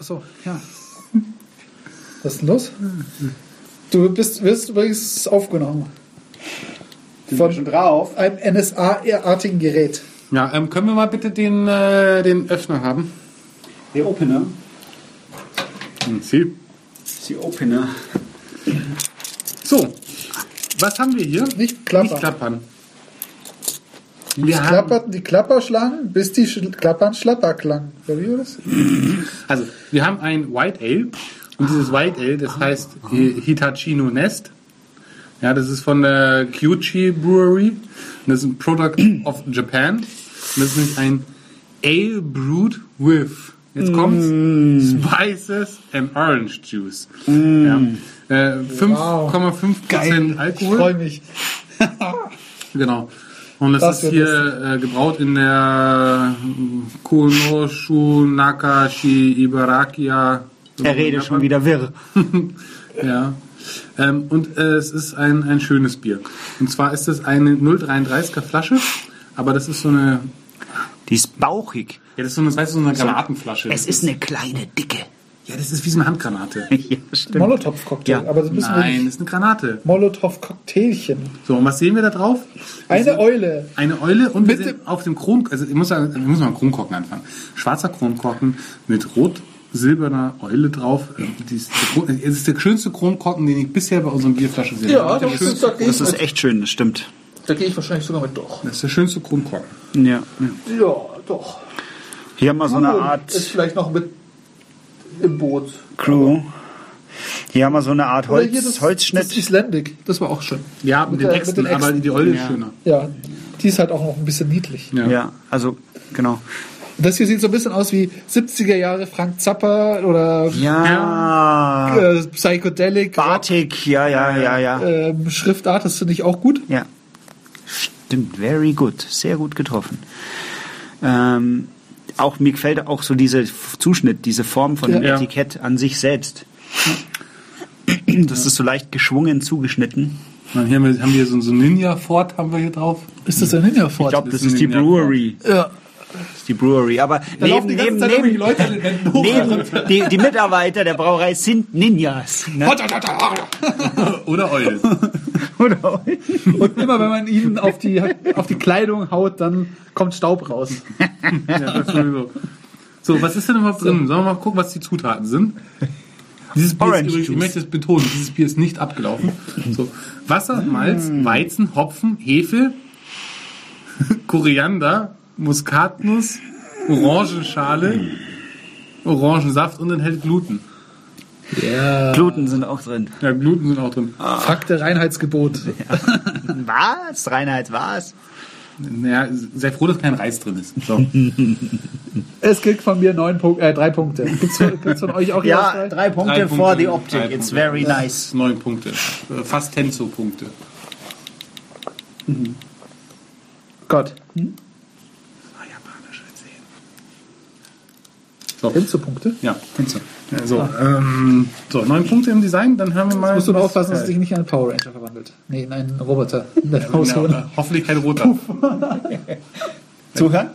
Achso, ja. Was ist denn los? Du bist, wirst übrigens aufgenommen. Sind wir schon drauf? Einem NSA-artigen Gerät. Ja, ähm, können wir mal bitte den, äh, den Öffner haben? Der Opener. Hm, Sie. Die Opener. So, was haben wir hier? Nicht klappern. Nicht klappern. Haben, klapperten die Klapperschlangen, bis die Sch Klappern Schlapper klangen. Also, wir haben ein White Ale. Und dieses White Ale, das heißt Hi- Hitachino Nest. Ja, das ist von der Kyuchi Brewery. Und das ist ein Product of Japan. Und das ist nämlich ein Ale brewed with, jetzt kommt's, Spices and Orange Juice. Ja. Äh, 5,5% Ich Alkohol. freue mich. Genau. Und das, Das ist hier äh, gebraut in der äh, Konoshu Nakashi Ibarakia. Er redet schon wieder wirr. Ja. Ähm, und äh, es ist ein, ein schönes Bier. Und zwar ist es eine 0,33er Flasche, aber das ist so eine, Die ist bauchig. ja, das ist so eine, weißt du, so eine Granatenflasche. Es ist eine kleine Dicke. Ja, das ist wie so eine Handgranate. ja, stimmt. Molotow-Cocktail. Ja. Aber das müssen wir Nein, nicht. das ist eine Granate. Molotow-Cocktailchen. So, und was sehen wir da drauf? Eine Eule. Eine Eule und wir Mit sind auf dem Kron, also ich muss sagen, ich muss mal einen Kronkorken anfangen. Schwarzer Kronkorken mit rot-silberner Eule drauf. Äh, ist- Kron- Es ist der schönste Kronkorken, den ich bisher bei unseren Bierflaschen gesehen Ja, habe. Das ist, Das ist echt schön, das stimmt. da gehe ich wahrscheinlich sogar mit durch. das ist der schönste Kronkorken. Ja. Ja, doch. Hier haben wir so eine Ist Art vielleicht noch mit im Boot. Crew. Hier haben wir so eine Art Holz, das, das Holzschnitt. Icelandic. Das war auch schön. Ja, mit, Mit den der- Äxten, aber die Eule ist Ja. schöner. Ja, die ist halt auch noch ein bisschen niedlich. Ja. Ja, also genau. Das hier sieht so ein bisschen aus wie 70er Jahre Frank Zappa oder Ja. äh, Psychedelic. Batik, ja, ja, ja, ja. Ähm, Schriftart, das finde ich auch gut. Ja. Stimmt, very good. Sehr gut getroffen. Ähm, auch mir gefällt auch so dieser Zuschnitt, diese Form von dem Ja. Etikett an sich selbst. Das ist so leicht geschwungen zugeschnitten. Dann hier haben wir, haben wir so, so ein Ninja-Fort haben wir hier drauf. Ist das ein Ninja Ich glaube, das ist die. Brewery. Ja. Das ist die Brewery. Aber Da neben, die neben, Zeit neben, irgendwelche Leute neben die, die Mitarbeiter der Brauerei sind Ninjas. Ne? Oder Eule. Oder? Und immer wenn man ihnen auf die, auf die Kleidung haut, dann kommt Staub raus. ja, das sowieso. So, was ist denn überhaupt drin? Sollen wir mal gucken, was die Zutaten sind? Dieses Bier Orange ist übrigens, ich möchte es betonen, dieses Bier ist nicht abgelaufen. So, Wasser, Malz, Weizen, Hopfen, Hefe, Koriander, Muskatnuss, Orangenschale, Orangensaft und enthält Gluten. Ja. Gluten sind auch drin. Ja, Gluten sind auch drin. Fakte Reinheitsgebot. Was? Reinheit, was? Naja, sei froh, dass kein Reis drin ist. So. Es gilt von mir neun Punkt, äh, drei Punkte. Gibt's, gibt's von euch auch Ja, drei Punkte Drei for the Punkte, optic. drei It's Punkte. very nice. Neun Punkte. Äh, Fast Tenzo-Punkte. Gott. Ah, japanisch erzählen. So. Hinzu-Punkte? Ja, Tenzo. Ja, so, ähm, so, neun Punkte im Design, dann hören wir mal. Musst du nur aufpassen, dass es sich nicht in einen Power Ranger verwandelt. Nee, in einen Roboter. In der Haushole. Ja, hoffentlich kein roter. Zuhören?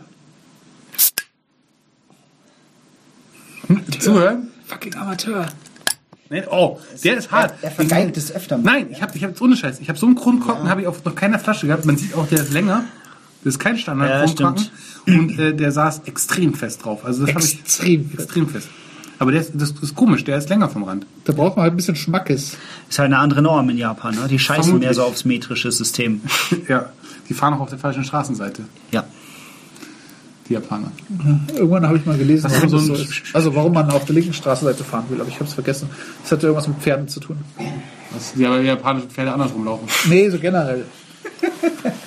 Zuhören? Fucking Amateur. Nee, oh, der ist hart. Er vergeilt es öfter mal. Nein, ich habe ich hab jetzt ohne Scheiß. Ich habe so einen Kronkorken, habe ich auf noch keiner Flasche gehabt. Man sieht auch, der ist länger. Das ist kein Ja, Standard-Kronkorken. und äh, der saß extrem fest drauf. Also das habe ich Extrem. extrem fest. Aber der ist, das ist komisch, der ist länger vom Rand. Da braucht man halt ein bisschen Schmackes. Ist halt eine andere Norm in Japan. Ne? Die scheißen Vermutlich. mehr so aufs metrische System. ja, die fahren auch auf der falschen Straßenseite, Ja. die Japaner. Irgendwann habe ich mal gelesen, Das warum so so. Also warum man auf der linken Straßenseite fahren will, aber ich habe es vergessen. Das hatte irgendwas mit Pferden zu tun. Das, die aber die japanischen Pferde andersrum laufen. Nee, so generell.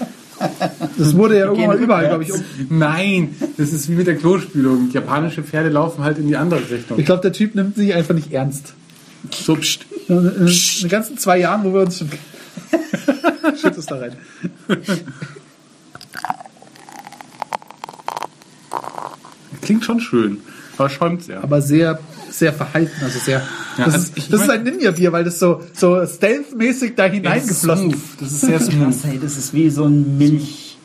Das wurde ja irgendwann mal überall, glaube ich, um. Nein, das ist wie mit der Klospülung. Japanische Pferde laufen halt in die andere Richtung. Ich glaube, der Typ nimmt sich einfach nicht ernst. So, pst. In in den ganzen zwei Jahren, wo wir uns schon. Schütt es da rein. Klingt schon schön, aber schäumt sehr. Aber sehr, sehr verhalten. Also sehr. Ja, das also ist, ich das ist mein- ein Ninja-Bier, weil das so, so stealth-mäßig da hineingeflossen ist. Das ist sehr smooth. Das ist wie so ein Milch.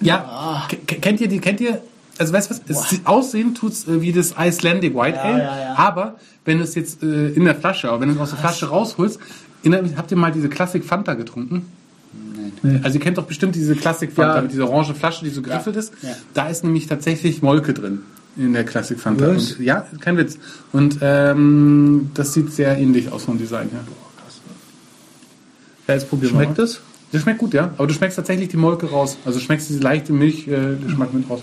Ja, K kennt ihr die, kennt ihr also weißt du was, es aussehen tut's äh, wie das Icelandic White Ja, Ale, ja, ja. aber wenn du es jetzt äh, in der Flasche, aber wenn du es aus der Flasche rausholst, mich- habt ihr mal diese Klassik Fanta getrunken? Nee. Also ihr kennt doch bestimmt diese Klassik Fanta Ja. mit dieser orange Flasche, die so geriffelt ist. Ja. Da ist nämlich tatsächlich Molke drin in der Klassik Fanta. Und, ja, kein Witz. Und ähm, das sieht sehr ähnlich aus vom Design her. Ja, jetzt probieren wir Schmeckt mal. das? Das schmeckt gut, ja. Aber du schmeckst tatsächlich die Molke raus. Also du schmeckst diese leichte Milchgeschmack äh, mit raus.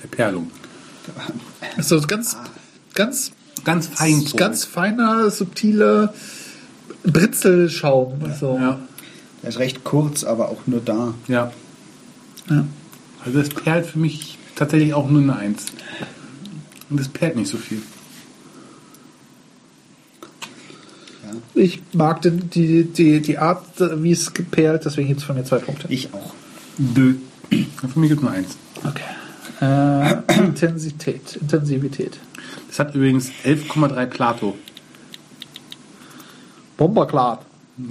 Verperlung. Ist so ganz, ganz, Ganz fein. ganz feiner, subtiler Britzelschaum. So. Ja, Der ist recht kurz, aber auch nur da. ja. Ja. Also das perlt für mich tatsächlich auch nur eine Eins. Und das perlt nicht so viel. Ich mag den, die, die, die Art, wie es geperlt, deswegen gibt es von mir zwei Punkte. Ich auch. Dö. Für mich gibt es nur eins. Okay. Äh, Intensität. Intensivität. Das hat übrigens 11,3 Plato. Bomberklar.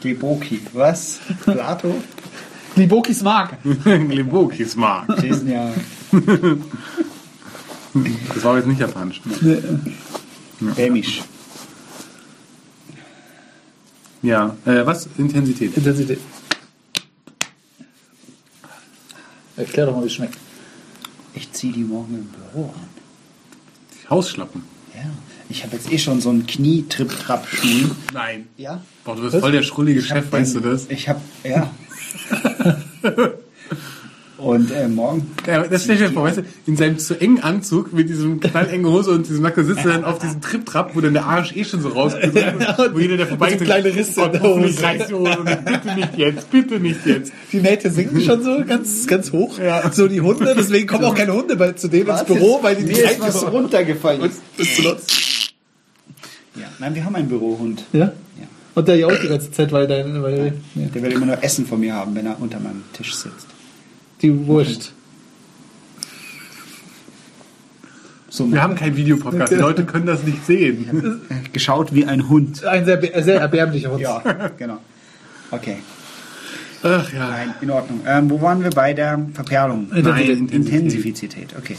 Geboki. Was? Plato? Libokis Mark. Glibokis Mark. Ja. Das war jetzt nicht japanisch. Dämisch. Ja, äh, was? Intensität. Intensität. Erklär doch mal, wie es schmeckt. Ich ziehe die morgen im Büro an. Hausschlappen. Ja. Ich habe jetzt eh schon so einen Knietrip-Trap-Stuhl. Nein. Ja. Boah, du bist voll der schrullige Chef, weißt du das? Ich habe, ja. Und äh, morgen. Ja, das stell ich mir vor, weißt du, in seinem zu engen Anzug mit diesem knallengen Hose und diesem Nacken sitzt er dann auf diesem Trip-Trap, wo dann der Arsch eh schon so rausgeht. wo jeder, der vorbeigeht, so kleine Risse in der Hose. die bitte nicht jetzt, bitte nicht jetzt. Die Nähte sinken schon so ganz, ganz hoch. Ja. So die Hunde, deswegen kommen auch keine Hunde bei, zu denen ins? Büro, weil die nicht ist was reinkommen. runtergefallen. Und bis zuletzt. Ja. Nein, wir haben einen Bürohund. Ja? Ja. Und der ja auch die ganze Zeit, weil dein, weil, ja. Der will immer nur Essen von mir haben, wenn er unter meinem Tisch sitzt. Die Wurst. So Wir haben keinen Videopodcast, die Leute können das nicht sehen. geschaut wie ein Hund. Ein sehr, sehr erbärmlicher Hund. Ja, genau. Okay, Ach ja. nein, in Ordnung. Ähm, wo waren wir bei der Verperlung? Nein, Intensivität, okay.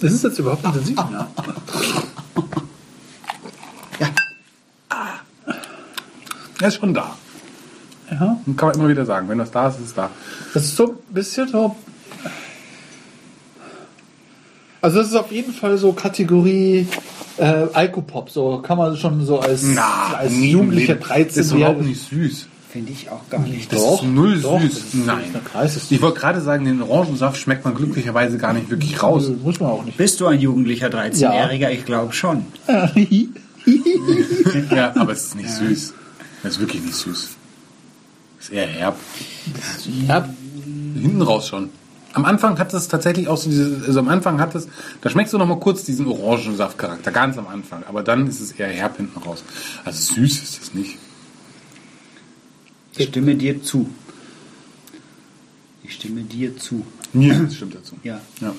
Das ist jetzt überhaupt intensiv. Ja. Ja, Er ist schon da. Ja. Kann man immer wieder sagen. Wenn das da ist, ist es da. Das ist so ein bisschen so. Also das ist auf jeden Fall so Kategorie äh, Alkopop. So kann man schon so als, als nie Jugendlicher Leben. 13 Das ist überhaupt nicht süß. finde ich auch gar nicht. Das ist null doch, süß. das ist Nein. Ich wollte gerade sagen, den Orangensaft schmeckt man glücklicherweise gar nicht wirklich raus. Muss man auch nicht. Bist du ein jugendlicher 13-Jähriger? Ich glaube schon. Ja, aber es ist nicht süß. Es ist wirklich nicht süß. Eher herb. ja, Hinten raus schon. Am Anfang hat es tatsächlich auch so diese, also am Anfang hat es, da schmeckst du noch mal kurz diesen Orangensaftcharakter, ganz am Anfang. Aber dann ist es eher herb hinten raus. Also süß ist es nicht. Ich stimme dir zu. Ich stimme dir zu. Mir das stimmt dazu. Ja. Ja.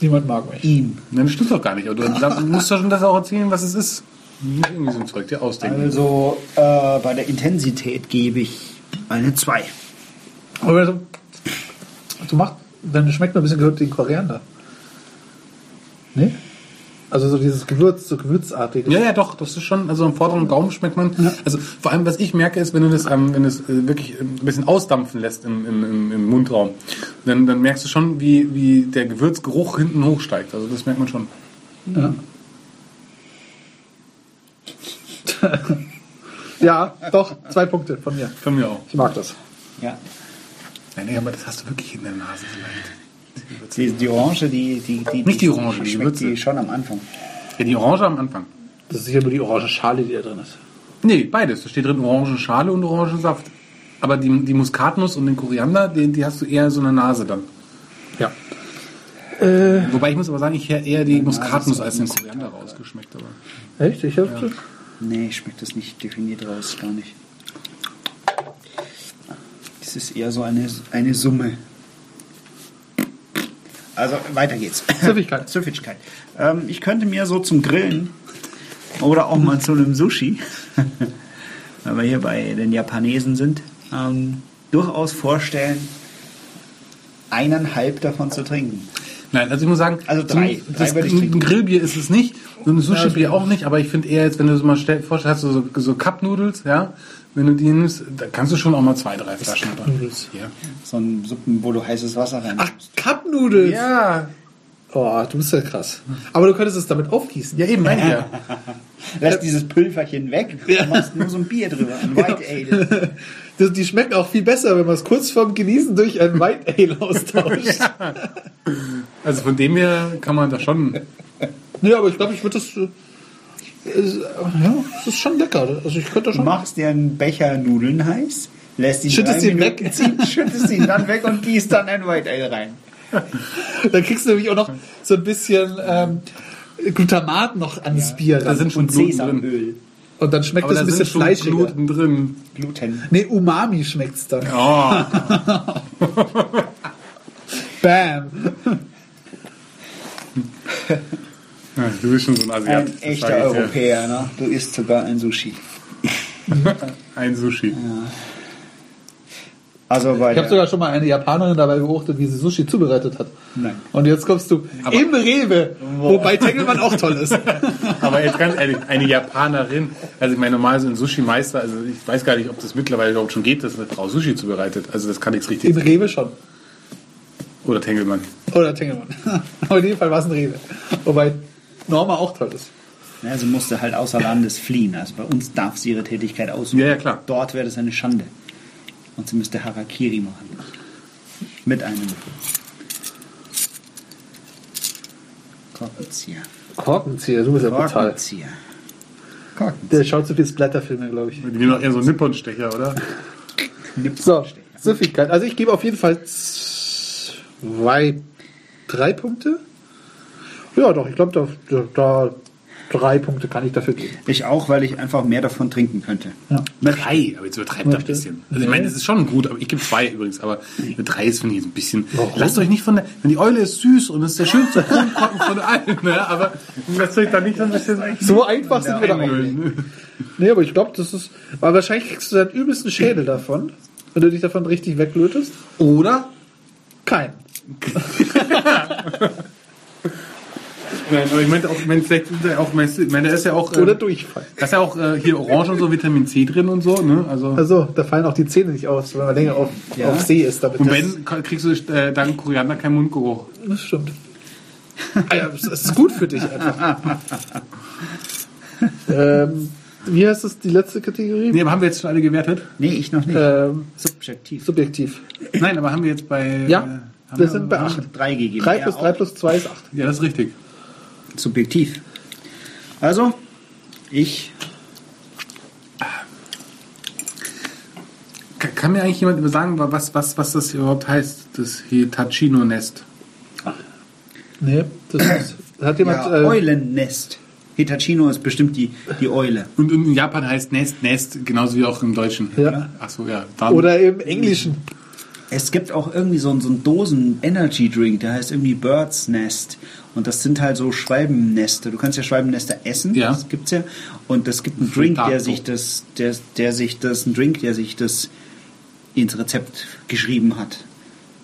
niemand mag mich. Ihm. Nein, das stimmt doch gar nicht. Aber du, du musst doch schon das auch erzählen, was es ist. Nicht irgendwie so ein Zeug dir ausdenken. Also äh, bei der Intensität gebe ich eine 2. Aber so, du machst, dann schmeckt mir ein bisschen gehört den Koriander. Ne? Also so dieses Gewürz, so gewürzartige. Ja, ja, doch, das ist schon, also am vorderen Gaumen schmeckt man. Also vor allem, was ich merke, ist, wenn du das, ähm, wenn du es äh, wirklich ein bisschen ausdampfen lässt im, im, im, im Mundraum, dann, dann merkst du schon, wie, wie der Gewürzgeruch hinten hochsteigt. Also das merkt man schon. Ja. ja, doch, zwei Punkte von mir. Von mir auch. Ich mag das. Ja. Nein, nee, aber das hast du wirklich in der Nase vielleicht. Die, die Orange, die, die, die, Nicht die Orange, die schmeckt Würze. die schon am Anfang. Ja, die Orange am Anfang. Das ist sicher nur die orange Schale, die da drin ist. Nee, beides. Da steht drin Orangenschale und Orangensaft. Aber die, die Muskatnuss und den Koriander, die, die hast du eher so in der Nase dann. Ja. Wobei ich muss aber sagen, ich hätte eher die Muskatnuss als den Koriander rausgeschmeckt. Aber Echt? Ich hab das? Nee, ich schmeckt das nicht definiert raus, gar nicht. Es ist eher so eine, eine Summe. Also weiter geht's. Süffigkeit. Süffigkeit. Ähm, ich könnte mir so zum Grillen oder auch mal zu einem Sushi, wenn wir hier bei den Japanesen sind, ähm, durchaus vorstellen, eineinhalb davon zu trinken. Nein, also ich muss sagen, Also drei. so- Drei das, ein. Grillbier ist es nicht, so ein Sushi-Bier auch nicht, aber ich finde eher jetzt, wenn du so mal stell, vorstellst, hast du so, so Cup-Noodles, ja, wenn du die nimmst, da kannst du schon auch mal zwei, drei Flaschen. Cup-Noodles? Ja. So ein Suppen, wo du heißes Wasser rein. Ach, Cup-Noodles. ja, Oh, du bist ja krass. Aber du könntest es damit aufgießen. ja eben, meine ich ja. Lässt dieses Pülverchen weg und machst nur so ein Bier drüber, ein White Ale. Die, die schmecken auch viel besser, wenn man es kurz vorm Genießen durch ein White Ale austauscht. Also von dem her kann man da schon. Nee, aber ich glaube, ich würde das. äh, äh, Ja, das ist schon lecker. Also ich könnte Du schon. machst dir einen Becher Nudeln heiß, lässt ihn Schüttest ihn Minuten weg. ziehen, schüttest ihn dann weg und gießt dann ein White Ale rein. Dann kriegst du nämlich auch noch so ein bisschen ähm, Glutamat noch ans Bier. Da sind schon. Sesamöl. Und dann schmeckt Aber es da ein bisschen fleischiger. Gluten drin. Gluten. Nee, Umami schmeckt's dann. Oh, Bam. ja, du bist schon so ein Asiat. Ein echter dir. Europäer, ne? Du isst sogar ein Sushi. Ein Sushi. Also bei Ich habe sogar schon mal eine Japanerin dabei beobachtet, wie sie Sushi zubereitet hat. Nein. Und jetzt kommst du im Rewe, wobei Tengelmann auch toll ist. Aber jetzt ganz ehrlich, eine Japanerin, also ich meine, normal so ein Sushi-Meister, also ich weiß gar nicht, ob das mittlerweile überhaupt schon geht, dass eine Frau Sushi zubereitet. Also das kann nichts richtig. Im Rewe schon. Oder Tengelmann. Oder Tengelmann. Aber in dem Fall war es ein Rewe. Wobei Norma auch toll ist. Ja, sie musste halt außer Landes fliehen. Also bei uns darf sie ihre Tätigkeit ausüben. Ja, ja, klar. Dort wäre das eine Schande. Und sie müsste Harakiri machen. Mit einem Korkenzieher. Korkenzieher, du bist ja brutal. Korkenzieher. Der schaut zu viel Splatterfilme, glaube ich. Die nehmen doch eher so Nippon-Stecher, oder? So, Süffigkeit. Also ich gebe auf jeden Fall zwei, drei Punkte. Ja, doch, ich glaube, da, da, da drei Punkte kann ich dafür geben. Ich auch, weil ich einfach mehr davon trinken könnte. Ja. Drei, aber jetzt übertreibt er ein bisschen. Also ich meine, das ist schon gut, aber ich gebe zwei übrigens, aber eine drei ist, finde ich, ein bisschen. Warum? Lasst euch nicht von der. Wenn die Eule ist süß und ist der schönste Kronkorken von allen, ne? aber lasst euch da nicht so ein bisschen. So einfach sind wir da einholen. Nee, aber ich glaube, das ist. Aber wahrscheinlich kriegst du deinen übelsten Schädel davon, wenn du dich davon richtig weglötest. Oder? Kein. Nein, aber ich meinte auch, ich meine, vielleicht ist er auch, meinst du, ich meine, da ist ja auch. äh, Oder Durchfall. Da ist ja auch äh, hier Orange und so Vitamin C drin und so, ne? Also. Also, da fallen auch die Zähne nicht aus, wenn man länger auf, Ja. auf See ist. Damit und wenn, kriegst du äh, dank Koriander keinen Mundgeruch. Das stimmt. Ah ja, das ist gut für dich einfach. ähm, wie heißt das, die letzte Kategorie? Nee, aber haben wir jetzt schon alle gewertet? Nee, ich noch nicht. Ähm, Subjektiv. subjektiv. Nein, aber haben wir jetzt bei. Ja, äh, haben wir sind bei Ich 8. habe drei gegeben. 3 Er plus auch. 3 plus 2 ist 8. Ja, das ist richtig. Subjektiv. Also, ich Kann, mir eigentlich jemand sagen, was, was, was das überhaupt heißt, das Hitachino-Nest? Nee, das ist, hat jemand. ja, äh, Eulennest. Hitachino ist bestimmt die, die Eule. Und in Japan heißt Nest Nest, genauso wie auch im Deutschen. Ja. Ach so, ja. Dann, oder im Englischen. Es gibt auch irgendwie so, einen- so einen Dosen-Energy-Drink, der heißt irgendwie Bird's Nest. Und das sind halt so Schwalbennester. Du kannst ja Schwalbennester essen, Ja. das gibt's ja. Und es gibt einen Drink, der sich das, der, der sich das, ein Drink, der sich das ins Rezept geschrieben hat,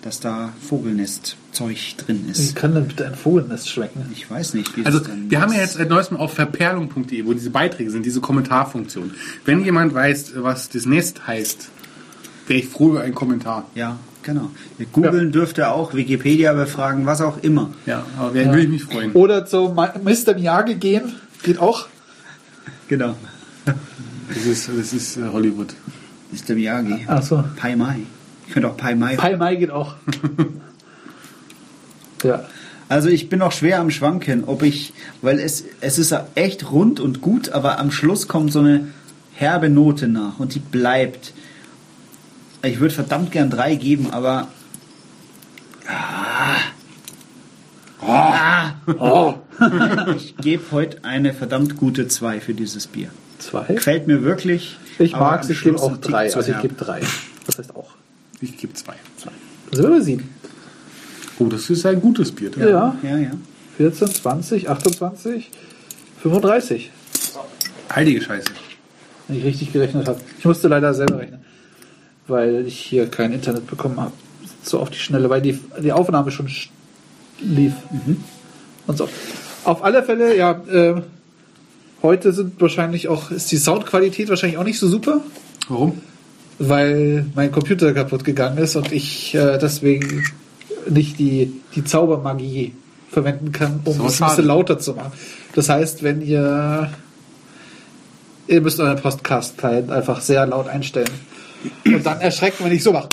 dass da Vogelnestzeug drin Wie ist. kann denn bitte ein Vogelnest schmecken? Ich weiß nicht, wie Also, wir haben ja jetzt seit neuestem auf verperlung.de, wo diese Beiträge sind, diese Kommentarfunktion. Wenn jemand weiß, was das Nest heißt, wäre ich froh über einen Kommentar. Ja, genau. Wir googeln dürfte auch, Wikipedia befragen, was auch immer. Ja, aber wer würde ich mich freuen. Oder zu Mr. Miyagi gehen, geht auch. Genau. Das ist, das ist äh, Hollywood. Mr. Miyagi. Ach so. Pai Mai. Ich könnte auch Pai Mai. Pai Mai geht auch. ja. Also ich bin noch schwer am Schwanken, ob ich, weil es, es ist ja echt rund und gut, aber am Schluss kommt so eine herbe Note nach und die bleibt. Ich würde verdammt gern drei geben, aber ah, Oh. ich gebe heute eine verdammt gute zwei für dieses Bier. Zwei. Gefällt mir wirklich. Ich mag's, am ich gebe auch drei. Also ich gebe drei. Das heißt auch. Ich gebe zwei. Sind wir sieben. Oh, das ist ein gutes Bier. Ja. Ja, ja. 14, 20, 28, 35. Heilige Scheiße. Wenn ich richtig gerechnet habe. Ich musste leider selber rechnen, weil ich hier kein Internet bekommen habe. So auf die Schnelle, weil die, die Aufnahme schon sch- lief. Und so. Auf alle Fälle, ja, äh, heute sind wahrscheinlich auch, ist die Soundqualität wahrscheinlich auch nicht so super, Warum? weil mein Computer kaputt gegangen ist und ich äh, deswegen nicht die, die Zaubermagie verwenden kann, um So es ein bisschen lauter zu machen. Das heißt, wenn ihr ihr müsst euren Podcast-Client einfach sehr laut einstellen. Und dann erschrecken, wenn ich so mache.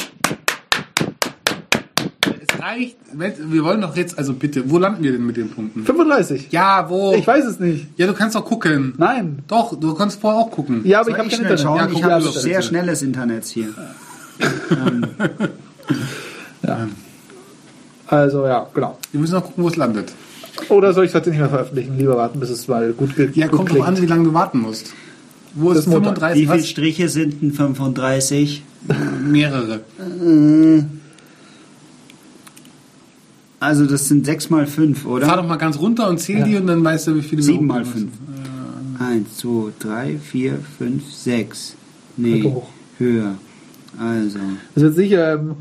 Es reicht. Wir wollen doch jetzt, also bitte, wo landen wir denn mit den Punkten? 35. Ja, wo? Ich weiß es nicht. Ja, du kannst doch gucken. Nein. Doch, du kannst vorher auch gucken. Ja, aber Soll ich habe kein Internet. schauen? Ja, ich habe ja, bitte. sehr schnelles Internet hier. Also ja, genau. Wir müssen noch gucken, wo es landet. Oder soll ich es heute nicht mehr veröffentlichen? Lieber warten, bis es mal gut, ge Ja, gut kommt drauf an, wie lange du warten musst. Wo Das ist ist Montag. 35? Wie viele? Striche sind denn 35? Mehrere. Also das sind 6 mal 5, Fahr oder? doch mal ganz runter und zähl die und dann weißt du, wie viele 7 wir mal hochgehen 5. 1, 2, 3, 4, 5, 6. Nee, höher. Also. Das wird sicher im,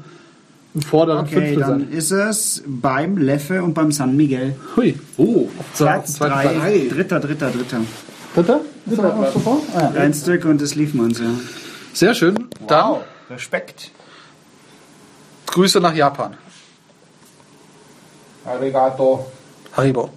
im vorderen Okay, Fünftel dann sein. ist es beim Leffe und beim San Miguel. Hui. Oh, Platz zweiter 3, Platz. dritter, dritter, dritter. Dritter? Ist? Ah, ja. Ein Stück und das lief uns, ja. Sehr schön. Dann Respekt. Grüße nach Japan. Arigato. Haribo.